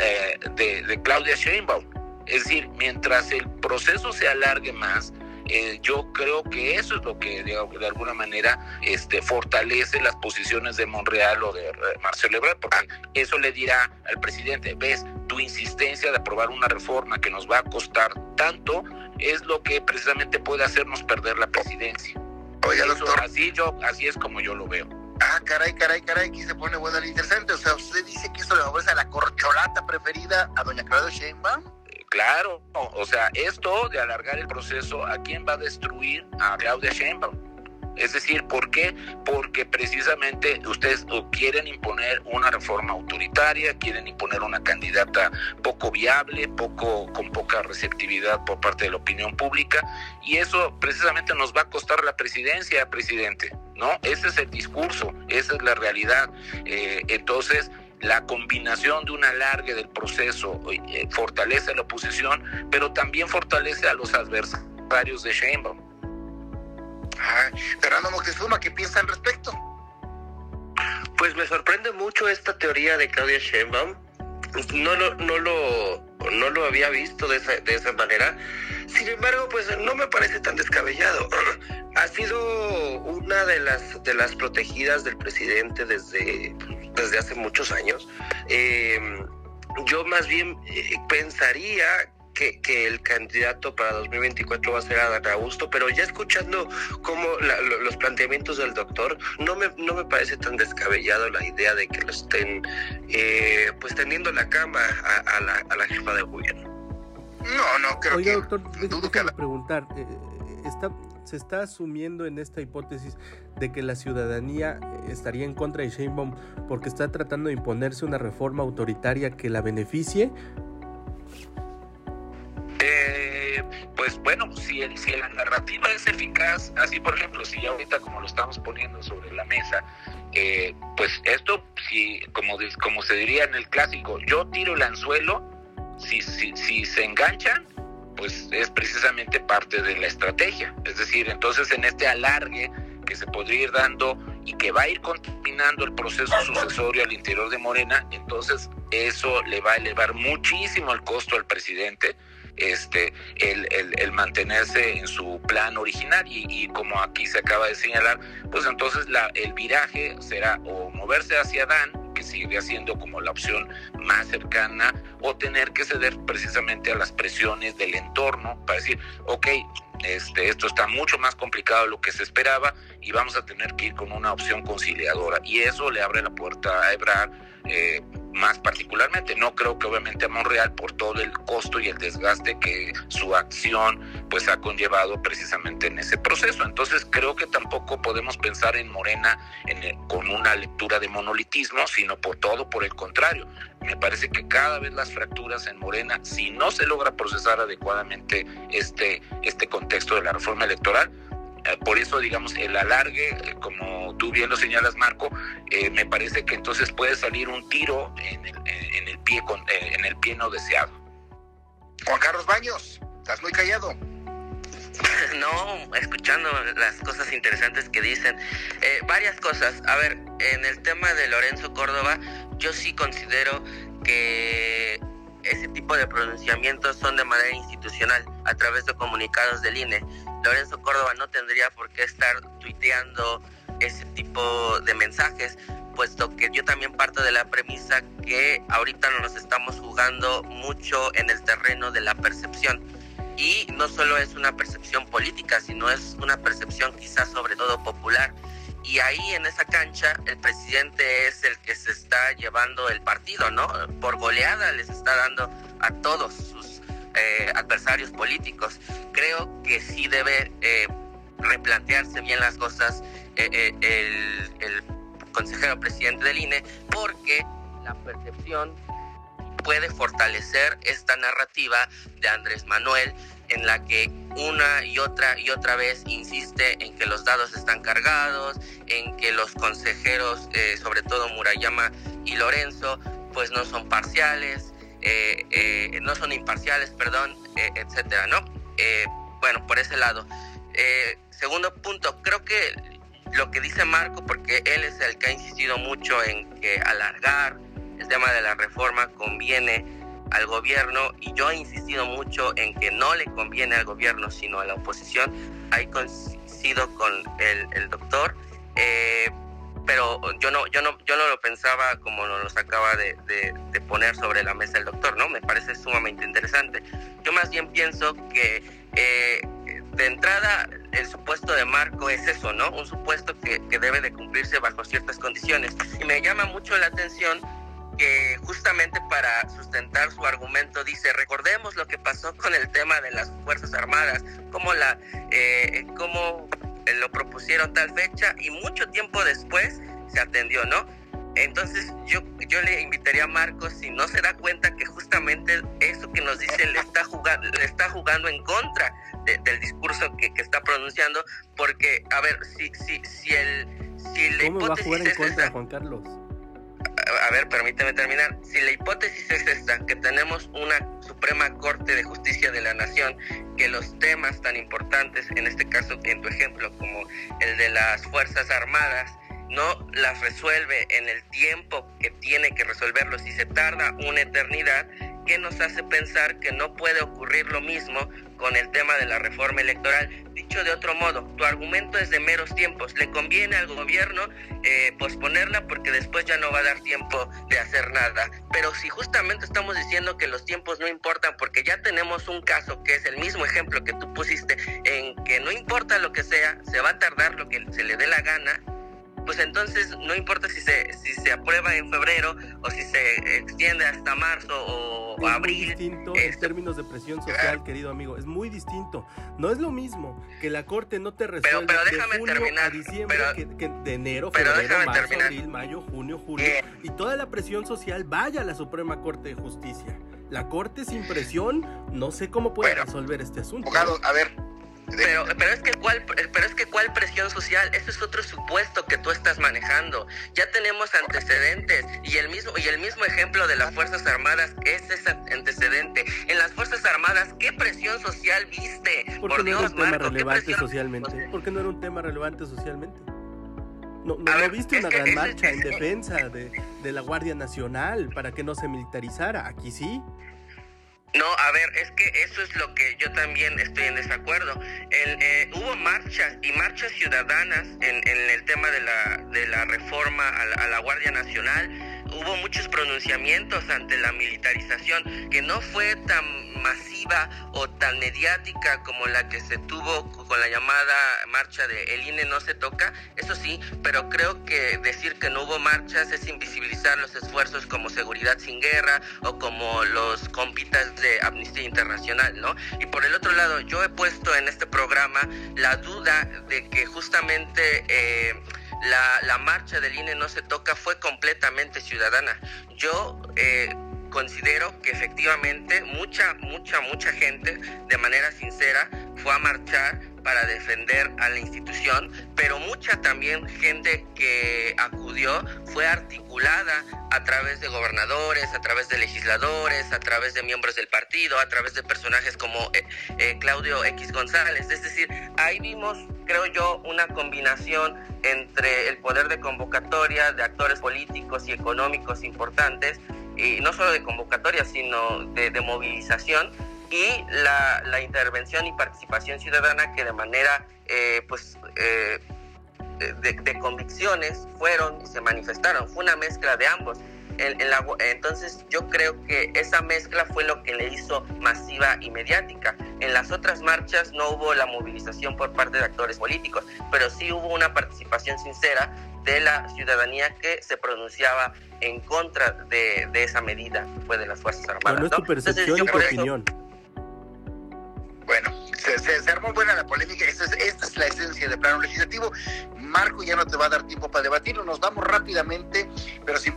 eh, de, de Claudia Sheinbaum. Es decir, mientras el proceso se alargue más, eh, yo creo que eso es lo que de, alguna manera este, fortalece las posiciones de Monreal o de eh, Marcelo Ebrard, porque eso le dirá al presidente, ves, tu insistencia de aprobar una reforma que nos va a costar tanto es lo que precisamente puede hacernos perder la presidencia. Oiga, doctor. Así, yo, así es como yo lo veo. Ah, caray, caray, caray, aquí se pone bueno el interesante. O sea, usted dice que eso le ofrece a la corcholata preferida a doña Claudia Sheinbaum. Claro, o sea, esto de alargar el proceso, ¿a quién va a destruir? A Claudia Sheinbaum. Es decir, ¿por qué? Porque precisamente ustedes quieren imponer una reforma autoritaria, quieren imponer una candidata poco viable, poco con poca receptividad por parte de la opinión pública y eso precisamente nos va a costar la presidencia, presidente, ¿no? Ese es el discurso, esa es la realidad. Eh, entonces, la combinación de un alargue del proceso eh, fortalece a la oposición, pero también fortalece a los adversarios de Sheinbaum. Fernando Moctezuma, ¿qué piensa al respecto? Pues me sorprende mucho esta teoría de Claudia Sheinbaum. No lo, no lo, no lo había visto de esa, de esa manera. Sin embargo, pues no me parece tan descabellado. *clears throat* ha sido una de las, de las protegidas del presidente desde, desde hace muchos años. Eh, yo más bien eh, pensaría que, que, el candidato para 2024 va a ser Adán Augusto, pero ya escuchando como los planteamientos del doctor, no me, no me parece tan descabellado la idea de que lo estén eh, pues teniendo la cama a, la, a la jefa de gobierno. No, no, creo Oiga, que... doctor, dudo que preguntar, está se está asumiendo en esta hipótesis de que la ciudadanía estaría en contra de Sheinbaum porque está tratando de imponerse una reforma autoritaria que la beneficie? Eh, pues bueno, si, si la narrativa es eficaz, así por ejemplo, si ya ahorita como lo estamos poniendo sobre la mesa, eh, pues esto, si como, como se diría en el clásico, yo tiro el anzuelo, si, si, si se enganchan, pues es precisamente parte de la estrategia. Es decir, entonces en este alargue que se podría ir dando y que va a ir contaminando el proceso sucesorio al interior de Morena, entonces eso le va a elevar muchísimo el costo al presidente, este, el, mantenerse en su plan original y, y, como aquí se acaba de señalar, pues entonces la, el viraje será o moverse hacia Dan que sigue siendo como la opción más cercana, o tener que ceder precisamente a las presiones del entorno para decir, ok, este, esto está mucho más complicado de lo que se esperaba y vamos a tener que ir con una opción conciliadora. Y eso le abre la puerta a Ebrard. Eh, más particularmente. No creo que obviamente a Monreal por todo el costo y el desgaste que su acción pues ha conllevado precisamente en ese proceso. Entonces creo que tampoco podemos pensar en Morena con una lectura de monolitismo, sino por todo por el contrario. Me parece que cada vez las fracturas en Morena, si no se logra procesar adecuadamente este, este contexto de la reforma electoral, por eso, digamos, el alargue, eh, como tú bien lo señalas, Marco, eh, me parece que entonces puede salir un tiro en el, en el pie con, en el pie no deseado. Juan Carlos Baños, estás muy callado. *laughs* No, escuchando las cosas interesantes que dicen. varias cosas. A ver, en el tema de Lorenzo Córdoba, yo sí considero que ese tipo de pronunciamientos son de manera institucional, a través de comunicados del INE. Lorenzo Córdoba no tendría por qué estar tuiteando ese tipo de mensajes, puesto que yo también parto de la premisa que ahorita nos estamos jugando mucho en el terreno de la percepción. Y no solo es una percepción política, sino es una percepción quizás sobre todo popular y ahí en esa cancha el presidente es el que se está llevando el partido, ¿no? Por goleada les está dando a todos sus eh, adversarios políticos. Creo que sí debe eh, replantearse bien las cosas eh, el, consejero presidente del INE porque la percepción puede fortalecer esta narrativa de Andrés Manuel en la que una y otra y otra vez insiste en que los dados están cargados, en que los consejeros, sobre todo Murayama y Lorenzo, pues no son parciales, eh, eh, no son imparciales, perdón, etcétera, ¿no? bueno, por ese lado. segundo punto, creo que lo que dice Marco, porque él es el que ha insistido mucho en que alargar el tema de la reforma conviene al gobierno y yo he insistido mucho en que no le conviene al gobierno sino a la oposición. Ahí coincido con el, doctor, eh, pero yo no, yo no, yo no lo pensaba como nos acaba de, poner sobre la mesa el doctor, ¿no? Me parece sumamente interesante. Yo más bien pienso que eh, de entrada el supuesto de Marco es eso, ¿no? Un supuesto que, que debe de cumplirse bajo ciertas condiciones. Y me llama mucho la atención que justamente para sustentar su argumento dice, recordemos lo que pasó con el tema de las Fuerzas Armadas, cómo, la, eh, cómo lo propusieron tal fecha y mucho tiempo después se atendió, ¿no? Entonces yo, yo le invitaría a Marcos si no se da cuenta que justamente eso que nos dice le está jugando, le está jugando en contra del discurso que, que, está pronunciando, porque, a ver, si, si, si el... Si la ¿Cómo va a jugar en contra, Juan Carlos? a ver, permíteme terminar. Si la hipótesis es esta, que tenemos una Suprema Corte de Justicia de la Nación, que los temas tan importantes, en este caso, en tu ejemplo, como el de las Fuerzas Armadas, no las resuelve en el tiempo que tiene que resolverlos y se tarda una eternidad, ¿qué nos hace pensar que no puede ocurrir lo mismo con el tema de la reforma electoral? Dicho de otro modo, tu argumento es de meros tiempos. Le conviene al gobierno eh, posponerla porque después ya no va a dar tiempo de hacer nada. Pero si justamente estamos diciendo que los tiempos no importan porque ya tenemos un caso que es el mismo ejemplo que tú pusiste en que no importa lo que sea, se va a tardar lo que se le dé la gana pues entonces no importa si se, si se aprueba en febrero o si se extiende hasta marzo o, abril. Es distinto en términos de presión social, querido amigo. Es muy distinto. No es lo mismo que la corte no te resuelva pero, déjame de junio terminar, a diciembre que, de enero, febrero, marzo, abril, mayo, junio, julio y toda la presión social vaya a la Suprema Corte de Justicia. La corte sin presión, no sé cómo puede resolver este asunto. a ver, pero, pero es que cuál, pero es que cuál presión social, ese es otro supuesto que tú estás manejando. Ya tenemos antecedentes y el mismo y el mismo ejemplo de las fuerzas armadas es ese antecedente. En las fuerzas armadas, ¿qué presión social viste? Por no era un tema relevante socialmente. ¿Por qué no era un tema relevante socialmente? No, no, viste una gran marcha en defensa de, de la Guardia Nacional para que no se militarizara. Aquí sí. No, a ver, es que eso es lo que yo también estoy en desacuerdo. El, eh, hubo marchas y marchas ciudadanas en, en, el tema de la, de la reforma a la, Guardia Nacional. Hubo muchos pronunciamientos ante la militarización que no fue tan masiva o tan mediática como la que se tuvo con la llamada marcha de El INE no se toca, eso sí, pero creo que decir que no hubo marchas es invisibilizar los esfuerzos como Seguridad sin Guerra o como los compitas de Amnistía Internacional, ¿no? Y por el otro lado, yo he puesto en este programa la duda de que justamente... Eh, la, marcha del INE no se toca fue completamente ciudadana. Yo eh, considero que efectivamente mucha, mucha, mucha gente de manera sincera fue a marchar para defender a la institución, pero mucha también gente que acudió fue articulada a través de gobernadores, a través de legisladores, a través de miembros del partido, a través de personajes como eh, eh, Claudio X González. Es decir, ahí vimos, creo yo, una combinación entre el poder de convocatoria de actores políticos y económicos importantes, y no solo de convocatoria, sino de, de movilización y la, intervención y participación ciudadana que de manera eh, pues eh, de, convicciones fueron y se manifestaron fue una mezcla de ambos entonces yo creo que esa mezcla fue lo que le hizo masiva y mediática en las otras marchas no hubo la movilización por parte de actores políticos pero sí hubo una participación sincera de la ciudadanía que se pronunciaba en contra de, esa medida fue de las Fuerzas Armadas. ¿no? es tu percepción y tu opinión. Bueno, se, armó buena la polémica, esta es, esta es la esencia del plano legislativo. Marco ya no te va a dar tiempo para debatirlo, nos vamos rápidamente, pero sí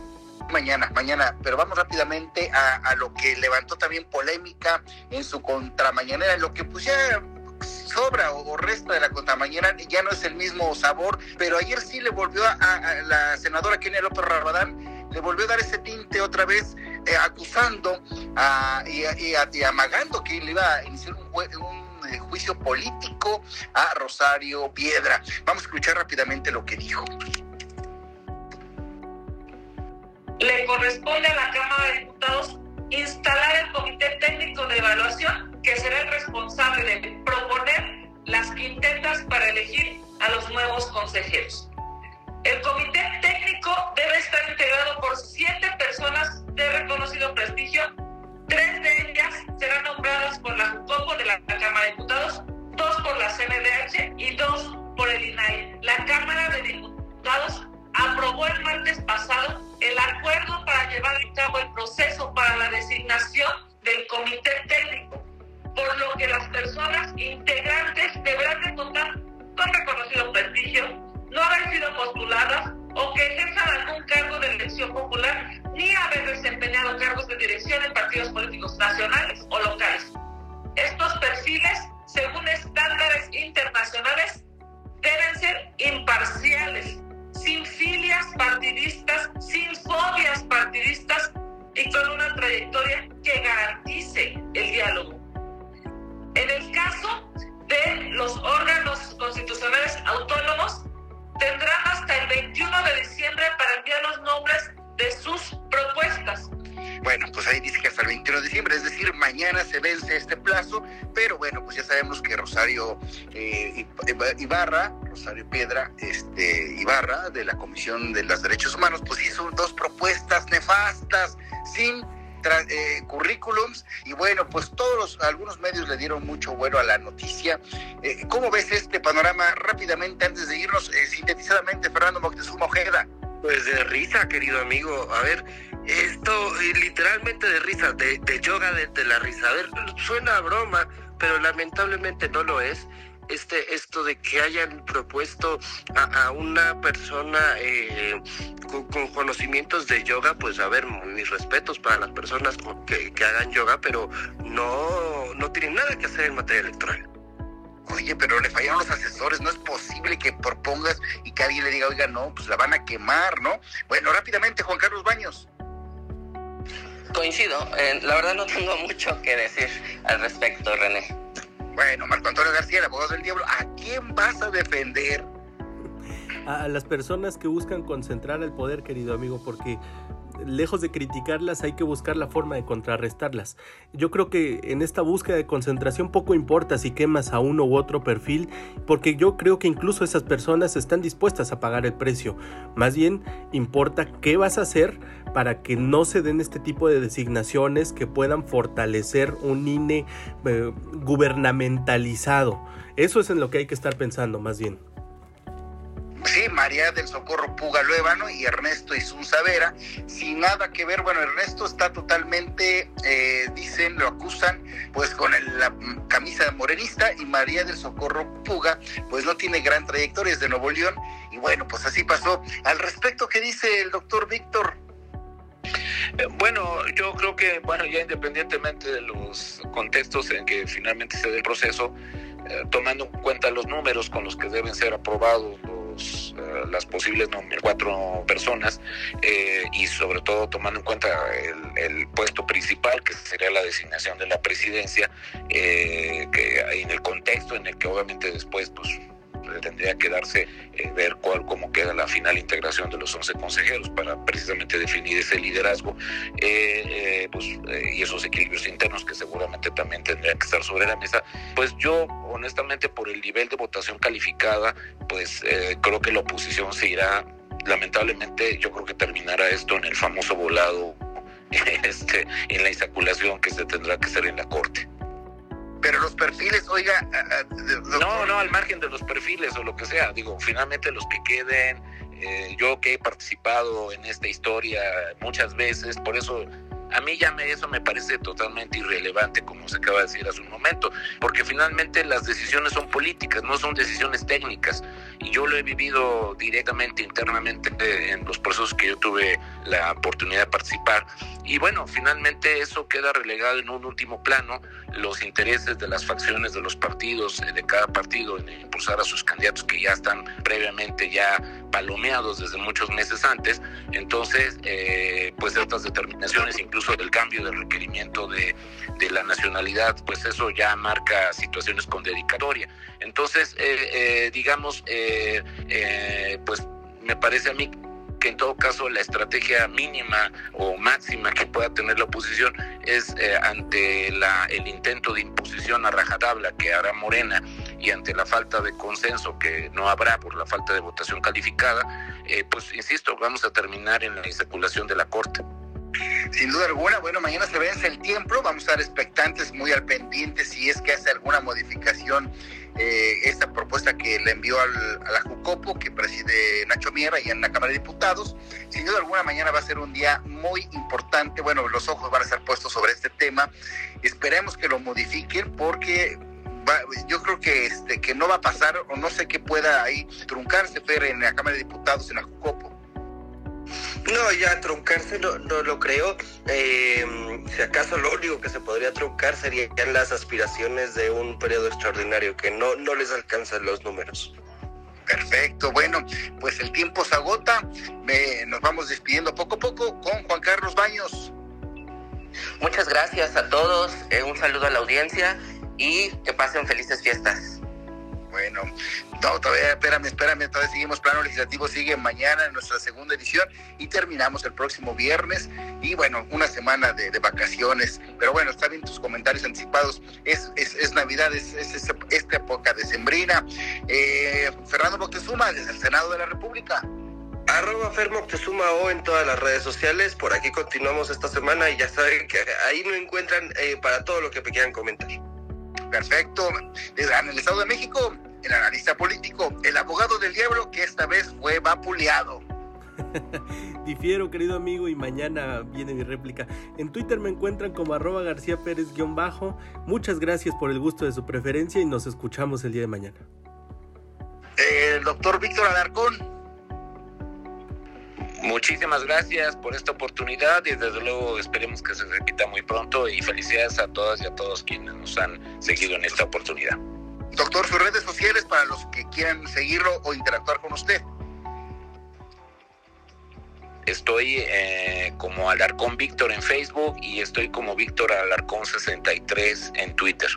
mañana, mañana, pero vamos rápidamente a, lo que levantó también polémica en su contramañanera, lo que pues ya sobra o, resta de la contramañana ya no es el mismo sabor, pero ayer sí le volvió a, la senadora Kenia López Rabadán, le volvió a dar ese tinte otra vez eh, acusando y, amagando que le iba a iniciar un, eh, juicio político a Rosario Piedra. Vamos a escuchar rápidamente lo que dijo. Le corresponde a la Cámara de Diputados instalar el Comité Técnico de Evaluación que será el responsable de proponer las quintetas para elegir a los nuevos consejeros. Comisión de los Derechos Humanos, pues hizo dos propuestas nefastas, sin eh, currículums y bueno, pues todos algunos medios le dieron mucho bueno a la noticia. Eh, ¿Cómo ves este panorama rápidamente antes de irnos eh, sintetizadamente, Fernando Moctezuma Ojeda? Pues de risa, querido amigo. A ver, esto literalmente de risa, de, yoga de, la risa. A ver, suena a broma, pero lamentablemente no lo es este esto de que hayan propuesto a, una persona eh, con, conocimientos de yoga, pues a ver, mis respetos para las personas que, que hagan yoga, pero no, no tienen nada que hacer en materia electoral. Oye, pero le fallaron los asesores, no es posible que propongas y que alguien le diga, oiga, no, pues la van a quemar, ¿no? Bueno, rápidamente, Juan Carlos Baños. Coincido, eh, la verdad no tengo *laughs* mucho que decir al respecto, René. Bueno, Marco Antonio García, el del diablo, ¿a quién vas a defender? A las personas que buscan concentrar el poder, querido amigo, porque lejos de criticarlas, hay que buscar la forma de contrarrestarlas. Yo creo que en esta búsqueda de concentración poco importa si quemas a uno u otro perfil, porque yo creo que incluso esas personas están dispuestas a pagar el precio. Más bien importa qué vas a hacer para que no se den este tipo de designaciones que puedan fortalecer un INE eh, gubernamentalizado. Eso es en lo que hay que estar pensando más bien. Sí, María del Socorro Puga Luevano y Ernesto Isunza Vera, sin nada que ver. Bueno, Ernesto está totalmente, eh, dicen, lo acusan, pues con la camisa morenista y María del Socorro Puga, pues no tiene gran trayectoria, es de Nuevo León. Y bueno, pues así pasó. Al respecto, ¿qué dice el doctor Víctor? Eh, bueno, yo creo que, bueno, ya independientemente de los contextos en que finalmente se dé el proceso, eh, tomando en cuenta los números con los que deben ser aprobados eh, las posibles cuatro personas eh, y sobre todo tomando en cuenta el, puesto principal que sería la designación de la presidencia eh, que en el contexto en el que obviamente después pues tendría que darse eh, ver cuál cómo queda la final integración de los 11 consejeros para precisamente definir ese liderazgo eh, eh, pues, y esos equilibrios internos que seguramente también tendrían que estar sobre la mesa. Pues yo honestamente por el nivel de votación calificada pues creo que la oposición se irá lamentablemente yo creo que terminará esto en el famoso volado *laughs* este, en la insaculación que se tendrá que hacer en la Corte pero los perfiles, oiga... no, no, al margen de los perfiles o lo que sea, digo, finalmente los que queden, eh, yo que he participado en esta historia muchas veces, por eso a mí ya me, eso me parece totalmente irrelevante, como se acaba de decir hace un momento, porque finalmente las decisiones son políticas, no son decisiones técnicas. Y yo lo he vivido directamente, internamente, en los procesos que yo tuve la oportunidad de participar. Y bueno, finalmente eso queda relegado en un último plano, los intereses de las facciones de los partidos, eh, de cada partido, en impulsar a sus candidatos que ya están previamente ya palomeados desde muchos meses antes. Entonces, eh, pues estas determinaciones, incluso del cambio de requerimiento de, de la nacionalidad, pues eso ya marca situaciones con dedicatoria. Entonces, eh, eh, digamos, eh, pues me parece a mí que en todo caso la estrategia mínima o máxima que pueda tener la oposición es ante la, el intento de imposición a rajatabla que hará Morena y ante la falta de consenso que no habrá por la falta de votación calificada, pues insisto, vamos a terminar en la insaculación de la Corte. Sin duda alguna, bueno, mañana se vence el tiempo, vamos a estar expectantes, muy al pendiente si es que hace alguna modificación eh, esta propuesta que le envió al, a la Jucopo, que preside Nacho Miera y en la Cámara de Diputados. Sin duda alguna, mañana va a ser un día muy importante, bueno, los ojos van a estar puestos sobre este tema. Esperemos que lo modifiquen porque yo creo que este que no va a pasar o no sé qué pueda ahí truncarse Fer en la Cámara de Diputados en la Jucopo no, ya truncarse no, no lo creo. Eh, si acaso lo único que se podría truncar serían las aspiraciones de un periodo extraordinario, que no, no les alcanzan los números. Perfecto, bueno, pues el tiempo se agota. nos vamos despidiendo poco a poco con Juan Carlos Baños. Muchas gracias a todos, eh, un saludo a la audiencia y que pasen felices fiestas. Bueno, no, todavía, espérame, espérame, todavía seguimos, plano legislativo sigue mañana en nuestra segunda edición y terminamos el próximo viernes y bueno, una semana de, vacaciones, pero bueno, está bien tus comentarios anticipados, es, es, Navidad, es, esta época decembrina. Eh, Fernando Moctezuma, desde el Senado de la República. Arroba Fer o en todas las redes sociales, por aquí continuamos esta semana y ya saben que ahí me encuentran eh, para todo lo que quieran comentar. Perfecto. En el Estado de México, el analista político, el abogado del diablo, que esta vez fue vapuleado. *laughs* Difiero, querido amigo, y mañana viene mi réplica. En Twitter me encuentran como arroba García Pérez-bajo. Muchas gracias por el gusto de su preferencia y nos escuchamos el día de mañana. El doctor Víctor Alarcón. Muchísimas gracias por esta oportunidad y desde luego esperemos que se repita muy pronto y felicidades a todas y a todos quienes nos han seguido en esta oportunidad. Doctor, sus redes sociales para los que quieran seguirlo o interactuar con usted. Estoy eh, como Alarcón Víctor en Facebook y estoy como Víctor Alarcón 63 en Twitter.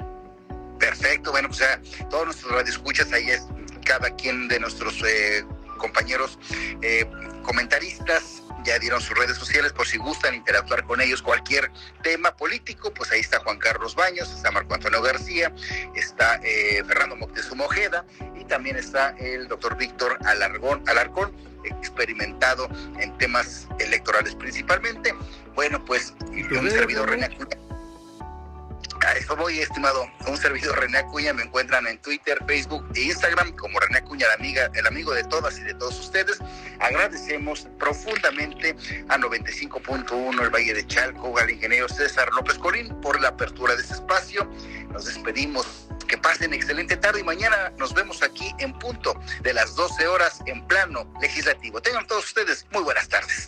Perfecto, bueno, pues ya todos nuestros escuchas ahí es cada quien de nuestros eh, compañeros eh, comentaristas ya dieron sus redes sociales por si gustan interactuar con ellos cualquier tema político, pues ahí está Juan Carlos Baños, está Marco Antonio García, está eh, Fernando Moctezuma Ojeda y también está el doctor Víctor Alargón, Alarcón, experimentado en temas electorales principalmente. Bueno, pues un servidor René a eso voy, estimado. Un servidor René Acuña. Me encuentran en Twitter, Facebook e Instagram como René Acuña, la amiga, el amigo de todas y de todos ustedes. Agradecemos profundamente a 95.1 el Valle de Chalco, al ingeniero César López Corín por la apertura de este espacio. Nos despedimos. Que pasen excelente tarde y mañana nos vemos aquí en punto de las 12 horas en plano legislativo. Tengan todos ustedes muy buenas tardes.